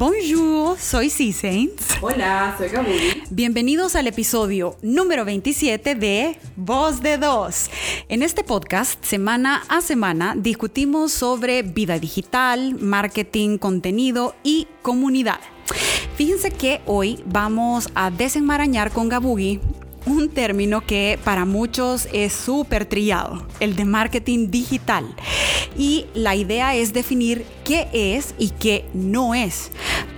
Bonjour, soy C Saints. Hola, soy Gaby. Bienvenidos al episodio número 27 de Voz de Dos. En este podcast, semana a semana, discutimos sobre vida digital, marketing, contenido y comunidad. Fíjense que hoy vamos a desenmarañar con Gabugi un término que para muchos es súper trillado, el de marketing digital. Y la idea es definir qué es y qué no es.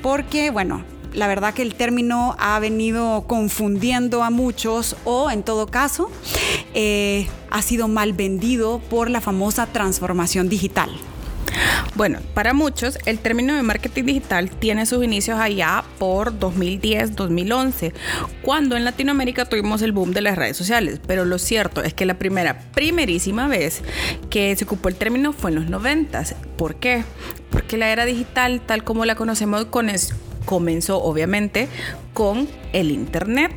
Porque, bueno, la verdad que el término ha venido confundiendo a muchos o en todo caso eh, ha sido mal vendido por la famosa transformación digital. Bueno, para muchos el término de marketing digital tiene sus inicios allá por 2010-2011, cuando en Latinoamérica tuvimos el boom de las redes sociales, pero lo cierto es que la primera, primerísima vez que se ocupó el término fue en los 90. ¿Por qué? Porque la era digital, tal como la conocemos, comenzó obviamente con el Internet.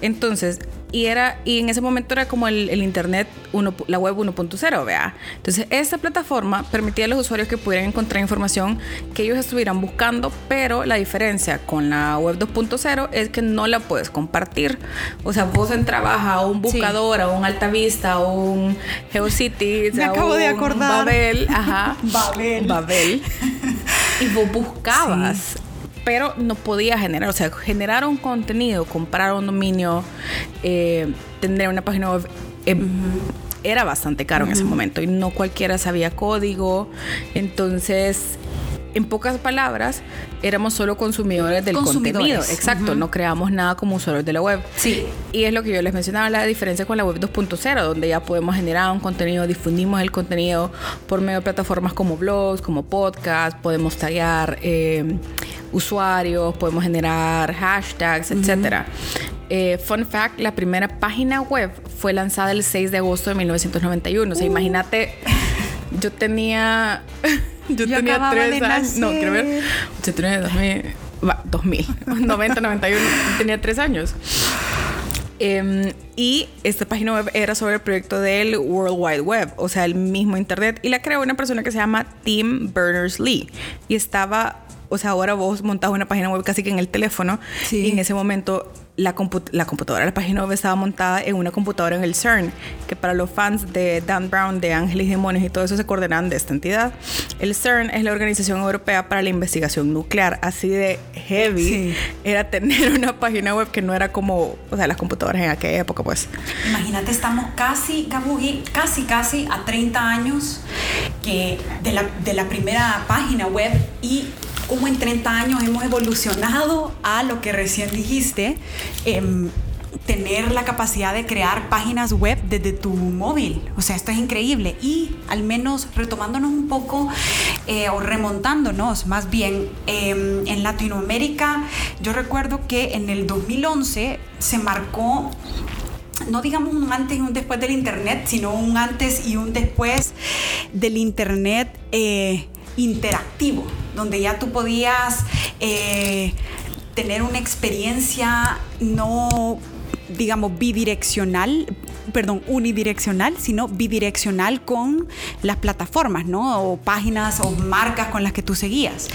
Entonces, y era y en ese momento era como el, internet uno, la web 1.0 vea. Entonces esta plataforma permitía a los usuarios que pudieran encontrar información que ellos estuvieran buscando pero la diferencia con la web 2.0 es que no la puedes compartir. O sea vos entrabas a un buscador a un Altavista a un GeoCities me acabo de acordar. Babel ajá Babel. Babel y vos buscabas pero no podía generar, o sea, generar un contenido, comprar un dominio, eh, tener una página web. Eh, era bastante caro en ese momento y no cualquiera sabía código. Entonces, en pocas palabras, éramos solo consumidores del contenido. Exacto, no creamos nada como usuarios de la web. Sí. Y es lo que yo les mencionaba, la diferencia con la web 2.0, donde ya podemos generar un contenido, difundimos el contenido por medio de plataformas como blogs, como podcast, podemos tallar eh, usuarios, podemos generar hashtags, etc. Eh, fun fact, la primera página web fue lanzada el 6 de agosto de 1991. O sea, uh. imagínate, yo tenía... Yo, tenía tres años. No, quiero ver. Yo tenía 2000. 2000. 90, 91. tenía tres años. Em, y esta página web era sobre el proyecto del World Wide Web, o sea, el mismo Internet. Y la creó una persona que se llama Tim Berners-Lee. Y estaba, o sea, ahora vos montás una página web casi que en el teléfono. Y en ese momento la, la, computadora, la página web estaba montada en una computadora en el CERN, que para los fans de Dan Brown, de Ángeles y Demonios y todo eso se coordinan de esta entidad. El CERN es la Organización Europea para la Investigación Nuclear, así de heavy era tener una página web que no era como, o sea, las computadoras en aquella época, pues. Imagínate, estamos casi, casi, casi a 30 años que de la, de la primera página web y como en 30 años hemos evolucionado a lo que recién dijiste, em, tener la capacidad de crear páginas web desde tu móvil. O sea, esto es increíble. Y al menos retomándonos un poco eh, o remontándonos más bien em, en Latinoamérica, yo recuerdo que en el 2011 se marcó no digamos un antes y un después del Internet, sino un antes y un después del Internet eh, interactivo, donde ya tú podías eh, tener una experiencia no digamos, bidireccional, perdón, unidireccional, sino bidireccional con las plataformas, ¿no? O páginas o marcas con las que tú seguías.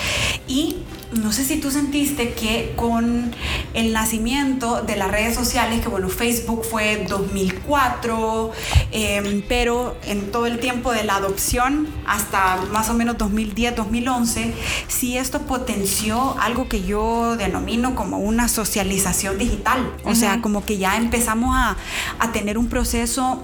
Y no sé si tú sentiste que con el nacimiento de las redes sociales, que bueno, Facebook fue 2004, em, pero en todo el tiempo de la adopción hasta más o menos 2010, 2011, si esto potenció algo que yo denomino como una socialización digital. O sea, como que ya empezamos a, a tener un proceso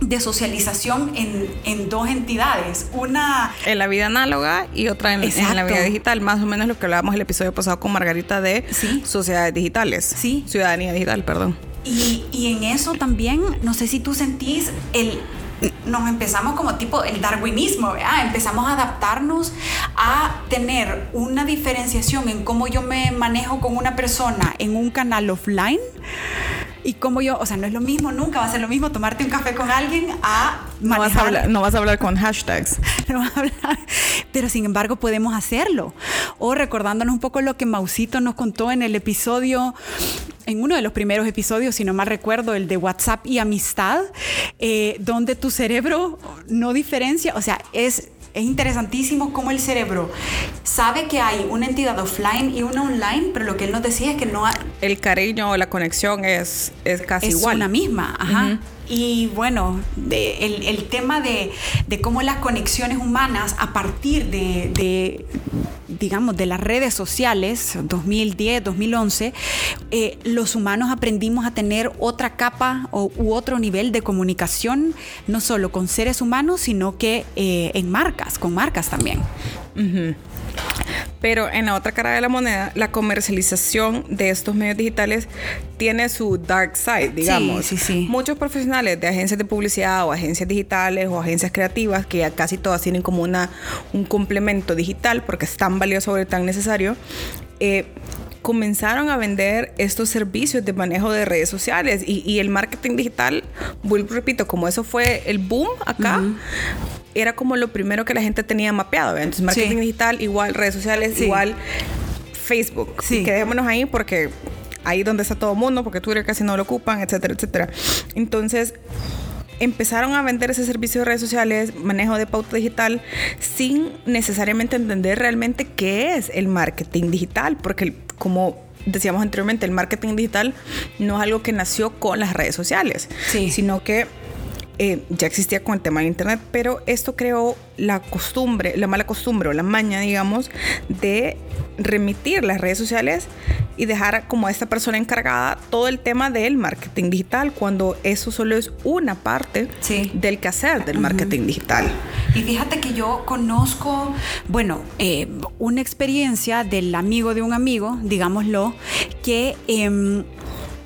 de socialización en, dos entidades. Una... En la vida análoga y otra en, la vida digital. Más o menos lo que hablábamos el episodio pasado con Margarita de sociedades digitales. Sí. Ciudadanía digital, perdón. Y, y en eso también, no sé si tú sentís el, nos empezamos como tipo el darwinismo, empezamos a adaptarnos a tener una diferenciación en cómo yo me manejo con una persona en un canal offline y como yo, o sea, no es lo mismo, nunca va a ser lo mismo tomarte un café con alguien a no vas a, hablar, no vas a hablar con hashtags. no vas a hablar, pero sin embargo podemos hacerlo. O recordándonos un poco lo que Mausito nos contó en el episodio, en uno de los primeros episodios, si no mal recuerdo, el de WhatsApp y amistad, eh, donde tu cerebro no diferencia, o sea, es es interesantísimo cómo el cerebro sabe que hay una entidad offline y una online, pero lo que él nos decía es que no hay... El cariño o la conexión es, es casi es igual. una misma, ajá. Y bueno, el, tema de, cómo las conexiones humanas a partir de, digamos, de las redes sociales, 2010, 2011, eh, los humanos aprendimos a tener otra capa o, u otro nivel de comunicación, no solo con seres humanos, sino que eh, en marcas, con marcas también. Uh. Pero en la otra cara de la moneda, la comercialización de estos medios digitales tiene su dark side, digamos. Sí, sí, sí. Muchos profesionales de agencias de publicidad o agencias digitales o agencias creativas, que ya casi todas tienen como una, un complemento digital porque es tan valioso y tan necesario, eh, comenzaron a vender estos servicios de manejo de redes sociales y, y el marketing digital, vuelvo repito, como eso fue el boom acá, uh -huh. era como lo primero que la gente tenía mapeado. Entonces, marketing sí. digital igual redes sociales, sí. igual Facebook. Sí. Quedémonos ahí porque ahí donde está todo el mundo, porque Twitter casi no lo ocupan, etcétera, etcétera. Entonces, empezaron a vender ese servicio de redes sociales, manejo de pauta digital, sin necesariamente entender realmente qué es el marketing digital, porque como decíamos anteriormente, el marketing digital no es algo que nació con las redes sociales, sí. sino que eh, ya existía con el tema de internet, pero esto creó la costumbre, la mala costumbre o la maña, digamos, de remitir las redes sociales y dejar como a esta persona encargada todo el tema del marketing digital, cuando eso solo es una parte sí. del quehacer del marketing uh -huh. digital. Y fíjate que yo conozco, bueno, eh, una experiencia del amigo de un amigo, digámoslo, que... Eh,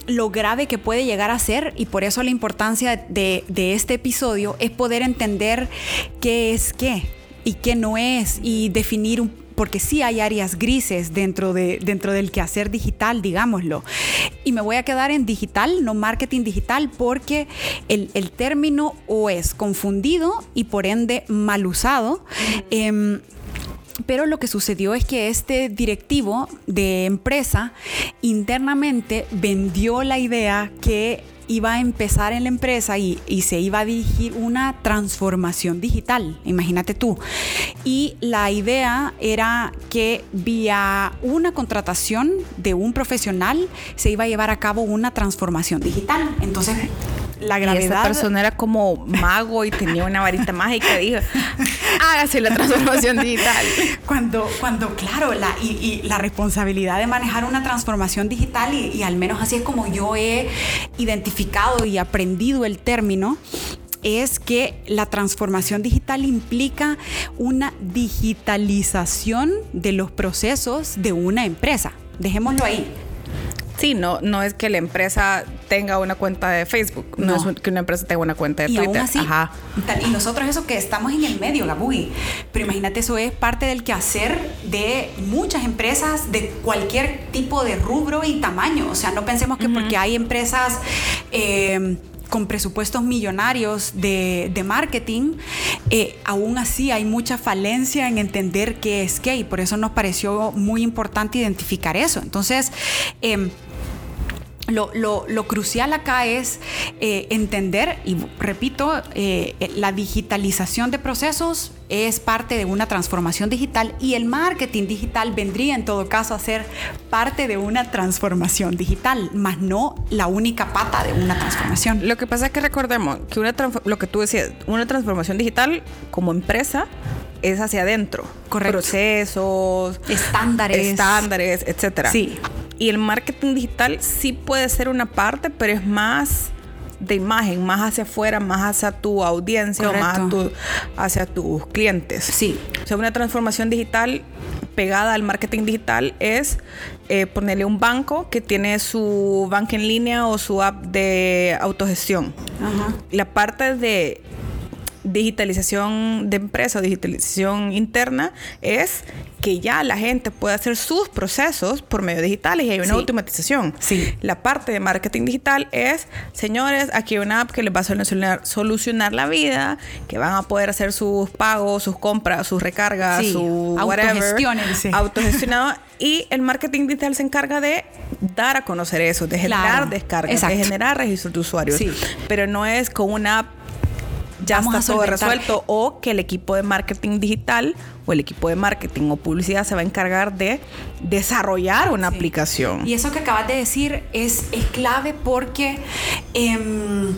lo grave que puede llegar a ser y por eso la importancia de, de, este episodio es poder entender qué es qué y qué no es y definir un porque sí hay áreas grises dentro, de, dentro del quehacer digital, digámoslo. Y me voy a quedar en digital, no marketing digital, porque el, el término o es confundido y por ende mal usado. Eh, pero lo que sucedió es que este directivo de empresa internamente vendió la idea que iba a empezar en la empresa y, se iba a dirigir una transformación digital, imagínate tú. Y la idea era que vía una contratación de un profesional se iba a llevar a cabo una transformación digital. Entonces, la gravedad. Y esa persona era como mago y tenía una varita mágica y dijo, hágase la transformación digital. Cuando, cuando claro, la, y, y la responsabilidad de manejar una transformación digital, y, y al menos así es como yo he identificado y aprendido el término, es que la transformación digital implica una digitalización de los procesos de una empresa. Dejémoslo ahí. Sí, no, no es que la empresa tenga una cuenta de Facebook, no, no es que una empresa tenga una cuenta de y Twitter. Aún así, Ajá. Y nosotros eso que estamos en el medio, Gabugi. Pero imagínate, eso es parte del quehacer de muchas empresas de cualquier tipo de rubro y tamaño. O sea, no pensemos que uh -huh. porque hay empresas... Eh, con presupuestos millonarios de, de marketing, eh, aún así hay mucha falencia en entender qué es qué y por eso nos pareció muy importante identificar eso. Entonces, eh, lo, lo, lo, crucial acá es eh, entender, y repito, eh, la digitalización de procesos es parte de una transformación digital y el marketing digital vendría en todo caso a ser parte de una transformación digital, más no la única pata de una transformación. Lo que pasa es que recordemos que una lo que tú decías, una transformación digital como empresa es hacia adentro. Correcto. Procesos, estándares, estándares, etcétera. Sí. Y el marketing digital sí puede ser una parte, pero es más de imagen, más hacia afuera, más hacia tu audiencia Correcto. o más tu, hacia tus clientes. Sí. O sea, una transformación digital pegada al marketing digital es eh, ponerle un banco que tiene su banca en línea o su app de autogestión. Ajá. La parte de digitalización de empresa o digitalización interna es que ya la gente puede hacer sus procesos por medio digitales y hay una sí. automatización. Sí. La parte de marketing digital es, señores, aquí hay una app que les va a solucionar, solucionar la vida, que van a poder hacer sus pagos, sus compras, sus recargas, sí. su Autogestionense. autogestionado y el marketing digital se encarga de dar a conocer eso, de generar claro. descargas, Exacto. de generar registros de usuarios. Sí. Pero no es con una app ya vamos está a todo resuelto o que el equipo de marketing digital o el equipo de marketing o publicidad se va a encargar de desarrollar una Sí. aplicación. Y eso que acabas de decir es, es clave porque, em,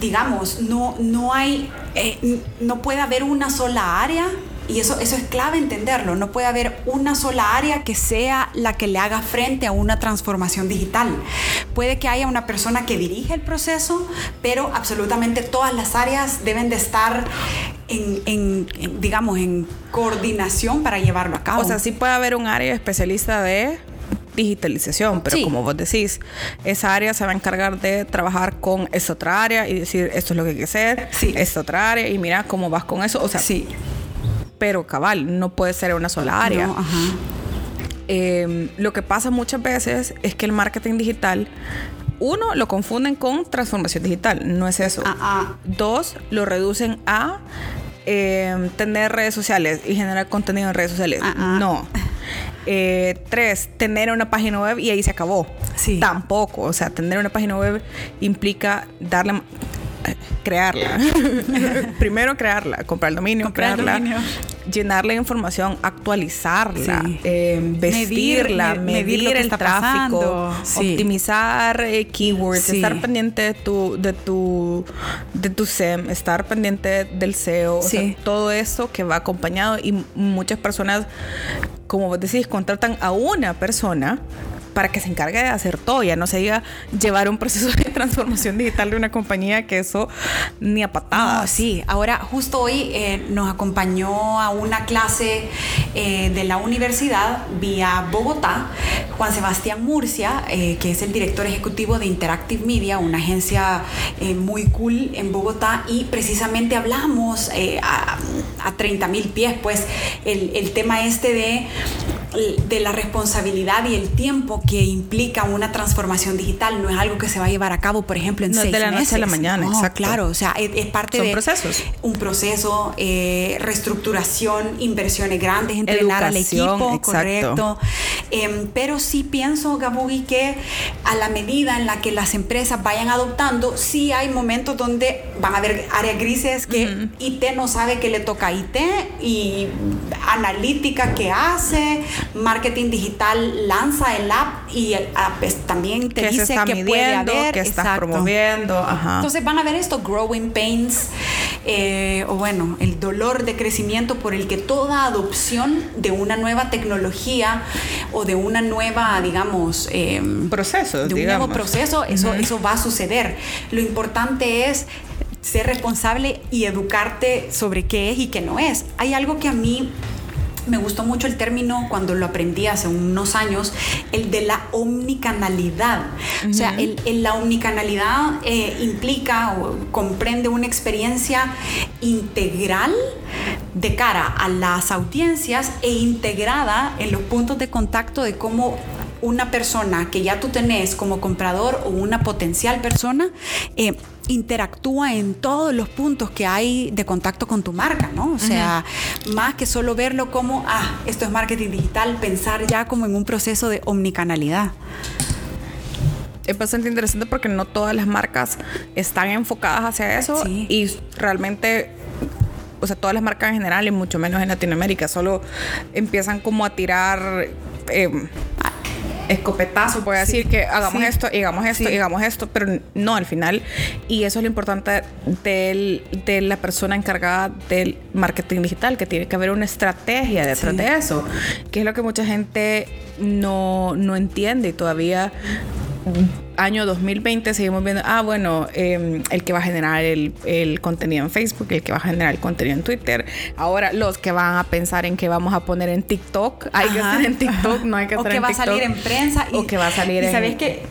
digamos, no, no hay, eh, no puede haber una sola área. Y eso, eso es clave entenderlo. No puede haber una sola área que sea la que le haga frente a una transformación digital. Puede que haya una persona que dirige el proceso, pero absolutamente todas las áreas deben de estar en, en- en, digamos, en coordinación para llevarlo a cabo. O sea, sí puede haber un área especialista de digitalización, pero Sí. como vos decís, esa área se va a encargar de trabajar con esta otra área y decir esto es lo que hay que hacer, Sí. esta otra área y mira cómo vas con eso. O sea, sí. Pero cabal, no puede ser una sola área. No, ajá. Eh, lo que pasa muchas veces es que el marketing digital, uno, lo confunden con transformación digital. No es eso. Ah, ah. Dos, lo reducen a eh, tener redes sociales y generar contenido en redes sociales. Ah, ah. No. Eh, tres, tener una página web y ahí se acabó. Sí. Tampoco. O sea, tener una página web implica darle crearla. Primero crearla, comprar el dominio, Comprar el crearla, dominio. llenarle información, actualizarla, Sí. eh, vestirla, Medir- el tráfico. Sí. optimizar eh, keywords, Sí. estar pendiente de tu, de tu, de tu SEM, estar pendiente del SEO, o sea, todo eso que va acompañado y muchas personas, como vos decís, contratan a una persona para que se encargue de hacer todo, ya no se diga llevar un proceso de transformación digital de una compañía que eso ni a patadas. Sí, ahora justo hoy eh, nos acompañó a una clase eh, de la universidad vía Bogotá, Juan Sebastián Murcia, eh, que es el director ejecutivo de Interactive Media, una agencia muy cool en Bogotá, y precisamente hablamos a, a 30 mil pies, pues el, el tema este de de la responsabilidad y el tiempo que implica una transformación digital no es algo que se va a llevar a cabo, por ejemplo, en No es seis de la noche a la mañana, No, exacto. Claro, o sea, es, es parte Son de procesos. un proceso, eh, reestructuración, inversiones grandes, entrenar Educación, al equipo, exacto. correcto. Em, pero sí pienso, Gabugi, que a la medida en la que las empresas vayan adoptando, sí hay momentos donde van a haber áreas grises que IT no sabe que le toca a IT y analítica que hace, marketing digital lanza el app y el app es- también te que dice que puede haber. que estás exacto. promoviendo. Ajá. Entonces van a ver estos growing pains, eh, o bueno, el dolor de crecimiento por el que toda adopción de una nueva tecnología o de una nueva, digamos, eh, procesos, de un digamos. nuevo proceso, eso, eso va a suceder. Lo importante es ser responsable y educarte sobre qué es y qué no es. Hay algo que a mí me gustó mucho el término cuando lo aprendí hace unos años, el de la omnicanalidad. O sea, el, el- la omnicanalidad eh, implica o comprende una experiencia integral de cara a las audiencias e integrada en los puntos de contacto de cómo una persona que ya tú tenés como comprador o una potencial persona eh, interactúa en todos los puntos que hay de contacto con tu marca, ¿no? O sea, más que solo verlo como, ah, esto es marketing digital, pensar ya como en un proceso de omnicanalidad. es bastante interesante porque no todas las marcas están enfocadas hacia eso Sí. y realmente o sea todas las marcas en general y mucho menos en Latinoamérica solo empiezan como a tirar eh, escopetazo puede decir que hagamos Sí. esto hagamos esto Sí. hagamos esto pero no al final y eso es lo importante del- de la persona encargada del marketing digital que tiene que haber una estrategia detrás de eso que es lo que mucha gente no, no entiende y todavía año 2020 seguimos viendo, ah, bueno, eh, el que va a generar el, el contenido en Facebook, el que va a generar el contenido en Twitter. Ahora, los que van a pensar en que vamos a poner en TikTok, hay que Ajá. hacer en TikTok, no hay que o hacer que en va a TikTok. salir en prensa o que va a salir y en... sabes que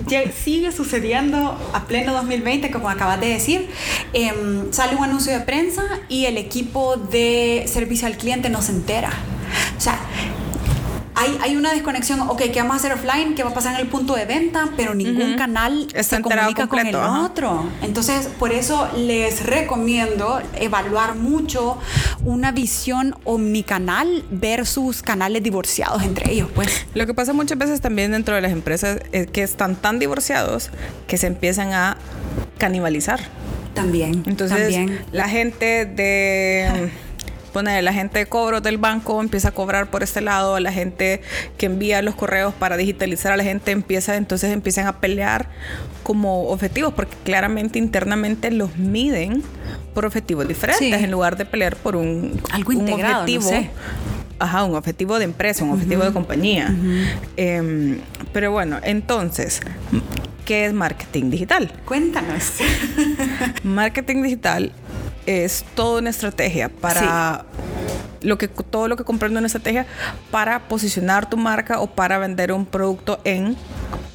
sigue sucediendo a pleno 2020 como acabas de decir em, sale un anuncio de prensa y el equipo de servicio al cliente no se entera o sea hay, hay una desconexión, ok, ¿qué vamos a hacer offline? ¿Qué va a pasar en el punto de venta? Pero ningún canal Está se comunica completo, con el ajá. otro. Entonces, por eso les recomiendo evaluar mucho una visión omnicanal versus canales divorciados entre ellos, pues. Lo que pasa muchas veces también dentro de las empresas es que están tan divorciados que se empiezan a canibalizar. También. Entonces, también. la gente de pone la gente de cobro del banco empieza a cobrar por este lado, la gente que envía los correos para digitalizar a la gente empieza, entonces empiezan a pelear como objetivos, porque claramente internamente los miden por objetivos diferentes, en lugar de pelear por un, Algo integrado, objetivo. no sé. Ajá, un objetivo de empresa, un objetivo de compañía. Em, pero bueno, entonces, ¿qué es marketing digital? Cuéntanos. Marketing digital es toda una estrategia para lo que todo lo que comprende una estrategia para posicionar tu marca o para vender un producto en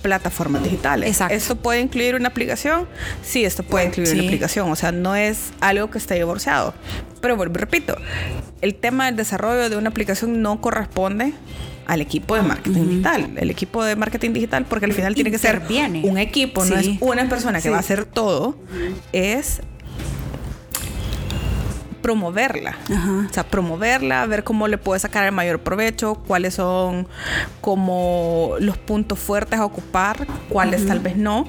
plataformas digitales. Exacto. ¿Esto puede incluir una aplicación? Sí, esto puede incluir una aplicación. O sea, no es algo que esté divorciado. Pero vuelvo y repito, el tema del desarrollo de una aplicación no corresponde al equipo de marketing digital. El equipo de marketing digital, porque al final tiene que ser un equipo, no es una persona que Sí. va a hacer todo, es promoverla. Ajá. O sea, promoverla, ver cómo le puede sacar el mayor provecho, cuáles son como los puntos fuertes a ocupar, cuáles tal vez no.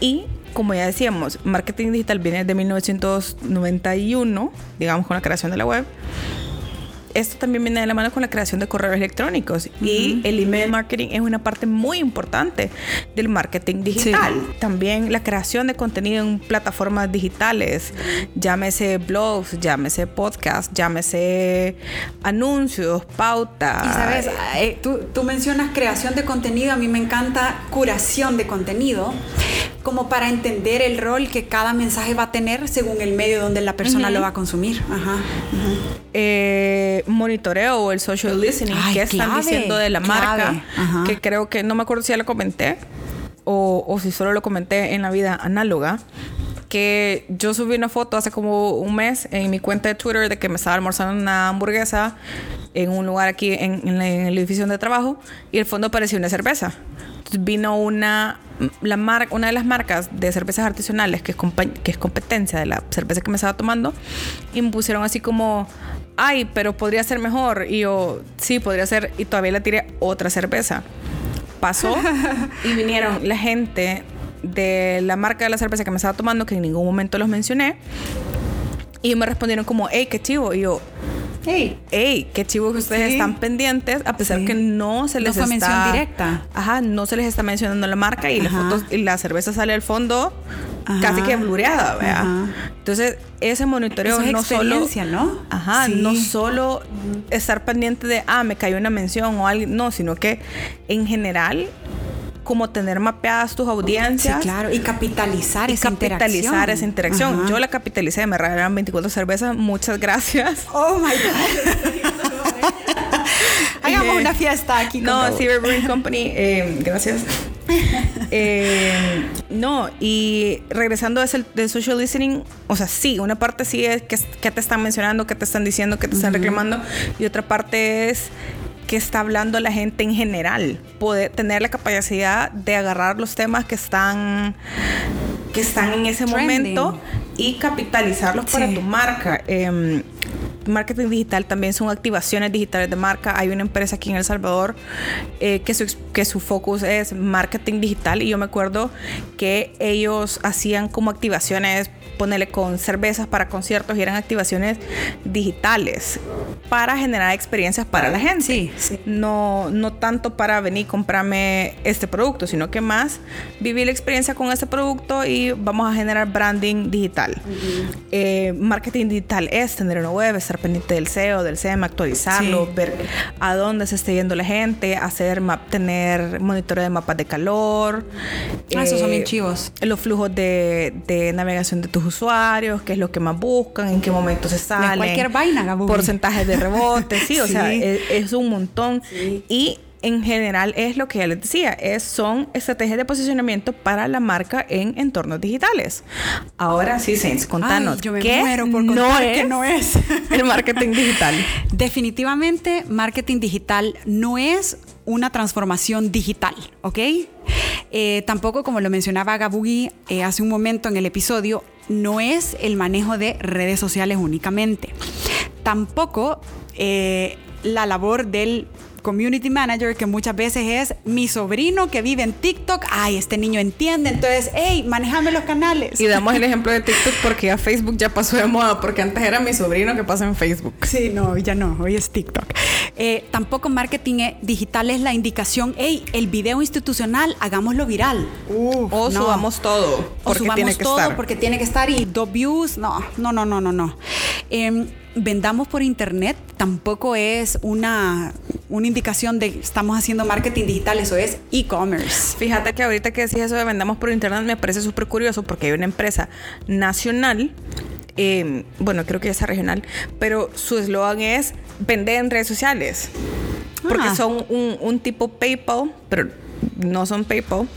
Y como ya decíamos, marketing digital viene de 1991, digamos con la creación de la web. Esto también viene de la mano con la creación de correos electrónicos y el email marketing es una parte muy importante del marketing digital. También la creación de contenido en plataformas digitales, llámese blogs, llámese podcast, llámese anuncios, pautas. Y sabes, eh, tú, tú mencionas creación de contenido, a mí me encanta curación de contenido, como para entender el rol que cada mensaje va a tener según el medio donde la persona lo va a consumir. Ajá. eh, monitoreo o el social listening Ay, que están clave, diciendo de la marca, clave. Ajá. que creo que no me acuerdo si ya lo comenté o, o si solo lo comenté en la vida análoga. Que yo subí una foto hace como un mes en mi cuenta de Twitter de que me estaba almorzando una hamburguesa en un lugar aquí en, en la- en el edificio de trabajo y el fondo parecía una cerveza. Entonces vino una, la mar- una de las marcas de cervezas artesanales que es, que es competencia de la cerveza que me estaba tomando y me pusieron así como, ay, pero podría ser mejor. Y yo, sí, podría ser. Y todavía le tiré otra cerveza. Pasó y vinieron la gente de la marca de la cerveza que me estaba tomando, que en ningún momento los mencioné. Y me respondieron como, hey, qué chivo. Y yo, Hey. hey, qué chivo que ustedes Sí. están pendientes, a pesar Sí. que no se No les fue está... mención directa. Ajá, no se les está mencionando la marca y, las fotos, y la cerveza sale al fondo Ajá. casi que blureada, ¿verdad? Entonces, ese monitoreo Eso es no solo... ¿no? Ajá, Sí. no solo estar pendiente de, ah, me cayó una mención o algo, no, sino que en general, como tener mapeadas tus Sí, audiencias. claro. Y capitalizar Y esa capitalizar interacción. esa interacción. Ajá. Yo la capitalicé, me regalaron 24 cervezas, muchas gracias. Oh my God. Hagamos Eh, una fiesta aquí con No. Silver Brewing Company, eh, gracias. Eh, no, y regresando a ese del social listening, o sea, sí, una parte sí es que, que te están mencionando, que te están diciendo, que te están reclamando, y otra parte es que está hablando la gente en general, poder tener la capacidad de agarrar los temas que están que están en ese Trending. momento y capitalizarlos para tu marca. Em, marketing digital también son activaciones digitales de marca. Hay una empresa aquí en El Salvador eh, que, su, que su focus es marketing digital y yo me acuerdo que ellos hacían como activaciones, ponerle con cervezas para conciertos y eran activaciones digitales para generar experiencias para la gente. Sí, sí. No, no tanto para venir y comprarme este producto, sino que más vivir la experiencia con este producto y vamos a generar branding digital. Eh, marketing digital es tener una web, estar pendiente del SEO, del SEM, actualizarlo, Sí. ver a dónde se está yendo la gente, hacer map, tener monitoreo de mapas de calor. Ah, esos son eh, bien chivos. Los flujos de, de navegación de tus usuarios, qué es lo que más buscan, en qué momento se salen. cualquier vaina, Gabubi. Porcentajes de rebote, sí, o sea, es un montón. Y en general es lo que ya les decía, es, son estrategias de posicionamiento para la marca en entornos digitales. Ahora sí, Sainz, contanos, Ay, yo me ¿qué muero por no es que no es. el marketing digital? Definitivamente, marketing digital no es una transformación digital, ¿ok? Eh, tampoco, como lo mencionaba Gabugi eh, hace un momento en el episodio, no es el manejo de redes sociales únicamente. Tampoco eh, la labor del community manager, que muchas veces es mi sobrino que vive en TikTok. Ay, este niño entiende. Entonces, hey, manejame los canales. Y damos el ejemplo de TikTok porque ya Facebook ya pasó de moda, porque antes era mi sobrino que pasa en Facebook. Sí, no, ya no, hoy es TikTok. Eh, tampoco marketing eh, digital es la indicación, hey, el video institucional, hagámoslo viral. o subamos todo. Porque o subamos tiene que todo estar. porque tiene que estar y dos views. No, no, no, no, no, no. Em, vendamos por internet tampoco es una, una indicación de estamos haciendo marketing digital, eso es e-commerce. Fíjate que ahorita que decís eso de vendamos por internet me parece súper curioso porque hay una empresa nacional em, bueno, creo que ya es regional, pero su eslogan es vender en redes sociales. Porque ah. son un, un, tipo PayPal, pero no son PayPal.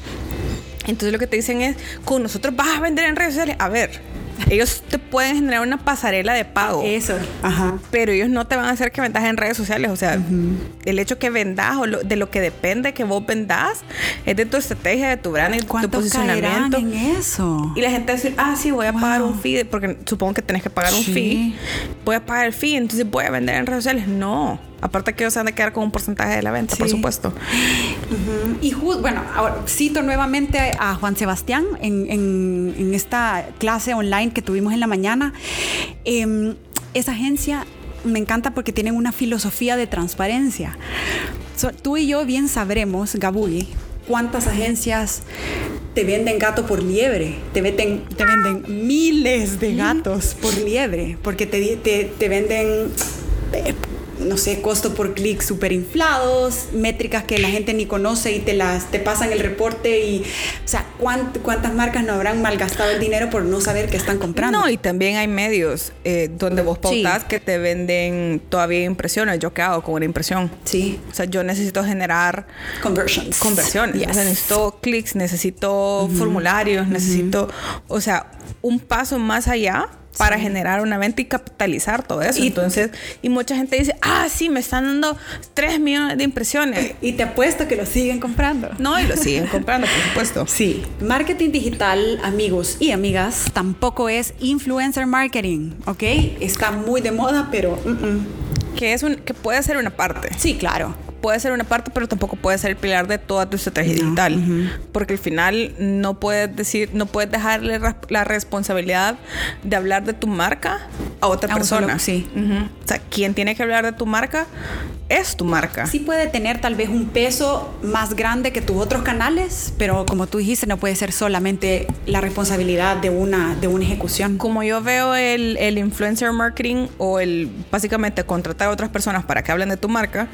Entonces lo que te dicen es, con nosotros vas a vender en redes sociales. A ver, ellos te pueden generar una pasarela de pago. Eso, ajá. Pero ellos no te van a hacer que vendas en redes sociales. O sea, el hecho que vendas o de lo que depende que vos vendas es de tu estrategia, de tu branding, de tu posicionamiento. en eso? Y la gente va a decir, ah, sí, voy a pagar un fee, porque supongo que tenés que pagar un fee. Voy a pagar el fee, entonces voy a vender en redes sociales. No. Aparte que ellos se van a quedar con un porcentaje de la venta, por supuesto. Y bueno, ahora cito nuevamente a Juan Sebastián en, esta clase online que tuvimos en la mañana. Em, esa agencia me encanta porque tienen una filosofía de transparencia. tú y yo bien sabremos, Gabuy, cuántas agencias te venden gato por liebre, te venden, te venden miles de gatos por liebre, porque te, te, te venden eh, no sé, costo por clic súper inflados, métricas que la gente ni conoce y te las te pasan el reporte y, o sea, ¿cuántas marcas no habrán malgastado el dinero por no saber qué están comprando? No, y también hay medios eh, donde vos pautas que te venden todavía impresiones. ¿Yo qué hago con una impresión? Sí. O sea, yo necesito generar... Conversions. Conversiones. necesito clics, necesito formularios, necesito... O sea, un paso más allá para generar una venta y capitalizar todo eso. Y, Entonces, y mucha gente dice, ah, sí, me están dando 3 millones de impresiones. Y te apuesto que lo siguen comprando. No, y lo siguen comprando, por supuesto. Sí. Marketing digital, amigos y amigas, tampoco es influencer marketing, ¿ok? Está muy de moda, pero... Que, es un, que puede ser una parte. Sí, claro puede ser una parte, pero tampoco puede ser el pilar de toda tu estrategia digital. Porque al final no puedes decir, no puedes dejarle la responsabilidad de hablar de tu marca a otra persona. sí. O sea, quien tiene que hablar de tu marca es tu marca. Sí puede tener tal vez un peso más grande que tus otros canales, pero como tú dijiste, no puede ser solamente la responsabilidad de una, de una ejecución. Como yo veo el, el influencer marketing o el básicamente contratar a otras personas para que hablen de tu marca,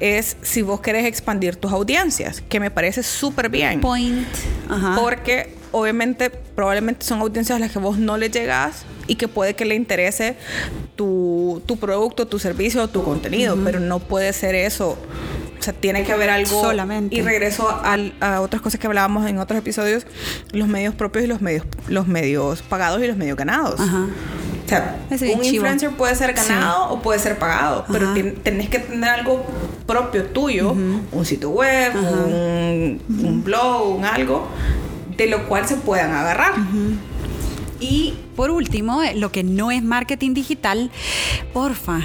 es si vos querés expandir tus audiencias, que me parece súper bien. Point. Porque obviamente probablemente son audiencias a las que vos no le llegas y que puede que le interese tu, tu producto, tu servicio o tu contenido, pero no puede ser eso. O sea, tiene que haber algo. Solamente. Y regreso a, otras cosas que hablábamos en otros episodios: los medios propios y los medios, los medios pagados y los medios ganados. O sea, un influencer puede ser ganado o puede ser pagado, pero tenés que tener algo propio tuyo, un sitio web, un, un, blog, un algo, de lo cual se puedan agarrar. Y por último, eh, lo que no es marketing digital, porfa,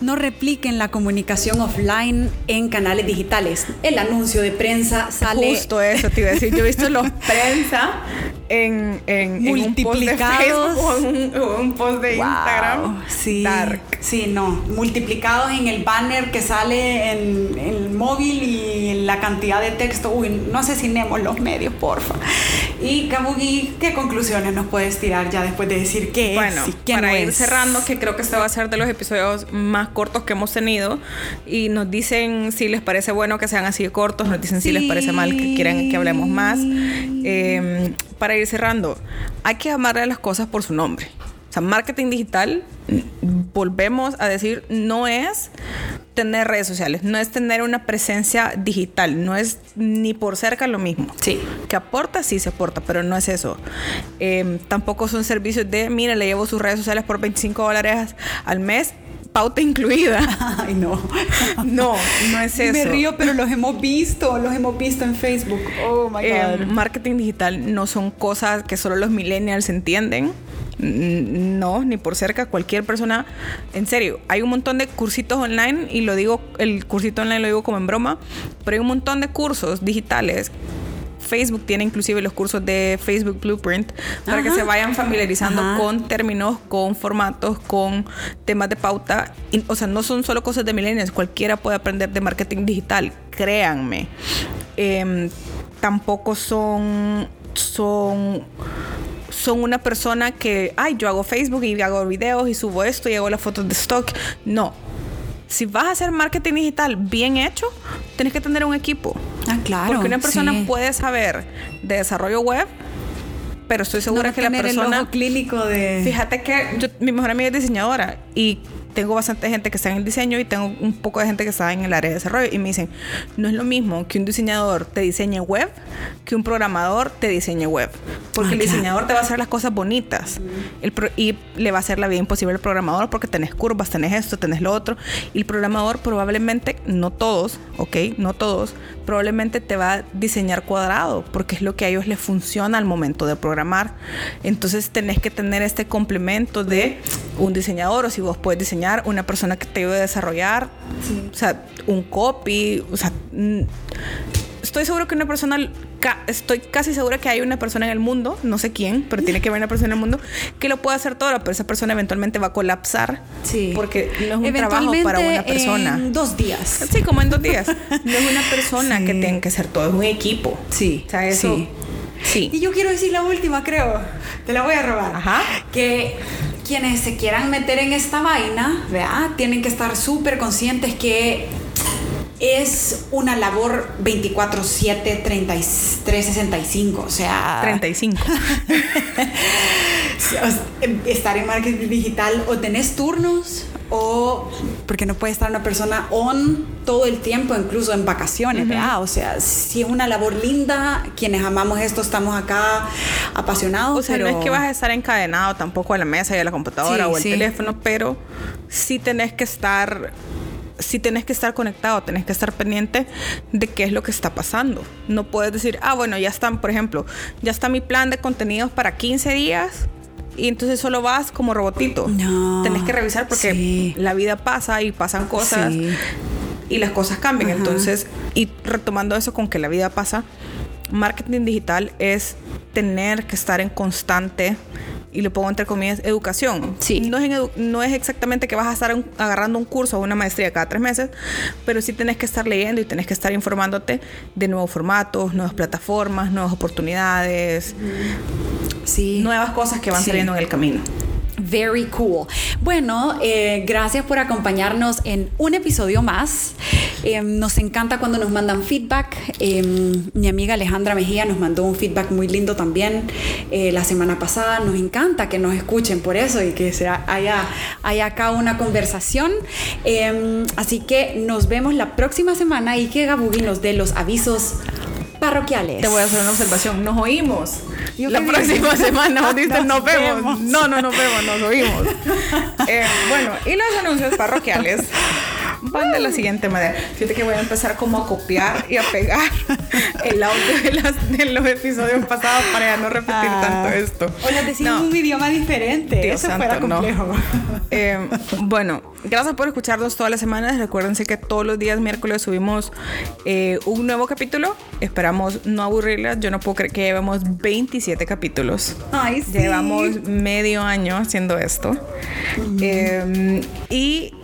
no repliquen la comunicación offline en canales digitales. El anuncio de prensa sale. Justo eso te iba a decir. Yo he visto los prensa en, en, multiplicados o un, post de Instagram. Sí, dark. Sí, no. Multiplicados en el banner que sale en, el móvil y en la cantidad de texto. Uy, no asesinemos los medios, porfa. Y Kabugi, ¿qué conclusiones nos puedes tirar ya después de decir qué bueno, es para ir cerrando, que creo que este va a ser de los episodios más cortos que hemos tenido. Y nos dicen si les parece bueno que sean así cortos, nos dicen si les parece mal que quieran que hablemos más. Em, para ir cerrando, hay que llamarle a las cosas por su nombre. Sea, marketing digital, volvemos a decir, no es tener redes sociales, no es tener una presencia digital, no es ni por cerca lo mismo. Sí. Que aporta, sí se aporta, pero no es eso. Em, tampoco son servicios de, mire, le llevo sus redes sociales por 25 dólares al mes, pauta incluida. Ay, no. No, no es eso. Me río, pero los hemos visto, los hemos visto en Facebook. Oh my Eh, God. marketing digital no son cosas que solo los millennials entienden. No, ni por cerca. Cualquier persona, en serio, hay un montón de cursitos online y lo digo, el cursito online lo digo como en broma, pero hay un montón de cursos digitales. Facebook tiene inclusive los cursos de Facebook Blueprint para que se vayan familiarizando Ajá. con términos, con formatos, con temas de pauta. Y, o sea, no son solo cosas de millennials, cualquiera puede aprender de marketing digital, créanme. Em, tampoco son, son, son una persona que, ay, yo hago Facebook y hago videos y subo esto y hago las fotos de stock. No. Si vas a hacer marketing digital bien hecho, tienes que tener un equipo. Ah, claro. Porque una persona sí. puede saber de desarrollo web, pero estoy segura No que la tener el persona... ojo clínico de. Fíjate que yo- mi mejor amiga es diseñadora y tengo bastante gente que está en el diseño y tengo un poco de gente que está en el área de desarrollo y me dicen, no es lo mismo que un diseñador te diseñe web que un programador te diseñe web. Porque Ah, el claro. diseñador te va a hacer las cosas bonitas El pro- y le va a hacer la vida imposible al programador porque tenés curvas, tenés esto, tenés lo otro. Y el programador probablemente, no todos, ok, no todos, probablemente te va a diseñar cuadrado porque es lo que a ellos les funciona al momento de programar. Entonces tenés que tener este complemento de un diseñador o si vos puedes diseñar, una persona que te ayude a desarrollar, o sea, un copy, o sea, mm, estoy seguro que una persona, ca- estoy casi segura que hay una persona en el mundo, no sé quién, pero tiene que haber una persona en el mundo que lo pueda hacer todo, pero esa persona eventualmente va a colapsar Sí. porque no es un trabajo para una persona. En dos días. Sí, como en dos días. No es una persona Sí. que tenga que hacer todo, es un equipo. Sí, O sea, eso. sí. Sí. Y yo quiero decir la última, creo. Te la voy a robar. Ajá. Que quienes se quieran meter en esta vaina, ¿verdad? Tienen que estar súper conscientes que es una labor 24/7, 365, o sea... 35. o sea, estar en marketing digital o tenés turnos o porque no puede estar una persona on todo el tiempo, incluso en vacaciones, ¿verdad? O sea, si es una labor linda, quienes amamos esto estamos acá apasionados. O sea, pero no es que vas a estar encadenado tampoco a la mesa y a la computadora Sí, o al sí. teléfono, pero sí tenés que estar sí tenés que estar conectado, tenés que estar pendiente de qué es lo que está pasando. No puedes decir, ah, bueno, ya están, por ejemplo, ya está mi plan de contenidos para 15 días y entonces solo vas como robotito. No, Tenés que revisar porque sí. la vida pasa y pasan cosas Sí. y las cosas cambian. Ajá. Entonces, y retomando eso con que la vida pasa, marketing digital es tener que estar en constante y lo pongo entre comillas, educación. Sí. No es, en edu- no es exactamente que vas a estar un- agarrando un curso o una maestría cada tres meses, pero sí tenés que estar leyendo y tenés que estar informándote de nuevos formatos, nuevas plataformas, nuevas oportunidades, Sí. nuevas cosas que van Sí. saliendo en el camino. Very cool. Bueno, eh, gracias por acompañarnos en un episodio más. Eh, nos encanta cuando nos mandan feedback. Eh, mi amiga Alejandra Mejía nos mandó un feedback muy lindo también eh, la semana pasada. Nos encanta que nos escuchen por eso y que se ha- haya, haya acá una conversación. Eh, así que nos vemos la próxima semana y que Gabugi nos dé los avisos parroquiales. Te voy a hacer una observación. Nos oímos. Yo la próxima semana. Nos nos, vemos. vemos. No, no nos vemos, nos oímos. Eh, bueno, y los anuncios parroquiales van de la siguiente manera. Fíjate que voy a empezar como a copiar y a pegar el audio de, las- de los episodios pasados para ya no repetir Ah. tanto esto. O les decimos No. un idioma diferente. Dios Eso santo, fuera no. complejo. Eh, bueno, gracias por escucharnos todas las semanas. Recuérdense que todos los días miércoles subimos eh, un nuevo capítulo. Esperamos no aburrirlas. Yo no puedo creer que llevamos 27 capítulos. Ay, sí. Llevamos medio año haciendo esto. Eh, y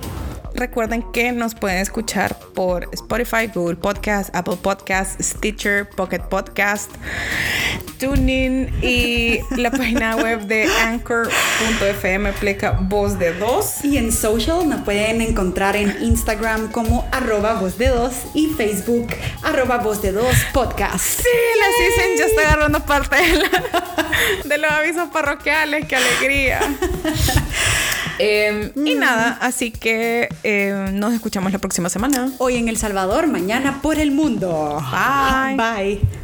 recuerden que nos pueden escuchar por Spotify, Google Podcast, Apple Podcast, Stitcher, Pocket Podcast, TuneIn y la página web de anchor.fm pleca voz de dos. Y en social nos pueden encontrar en Instagram como arroba voz de dos y Facebook arroba voz de dos podcast. Sí, la season ya está agarrando parte de, la- de los avisos parroquiales. ¡Qué alegría! Eh, y nada, así que eh, nos escuchamos la próxima semana. Hoy en El Salvador, mañana por el mundo. Bye. Bye.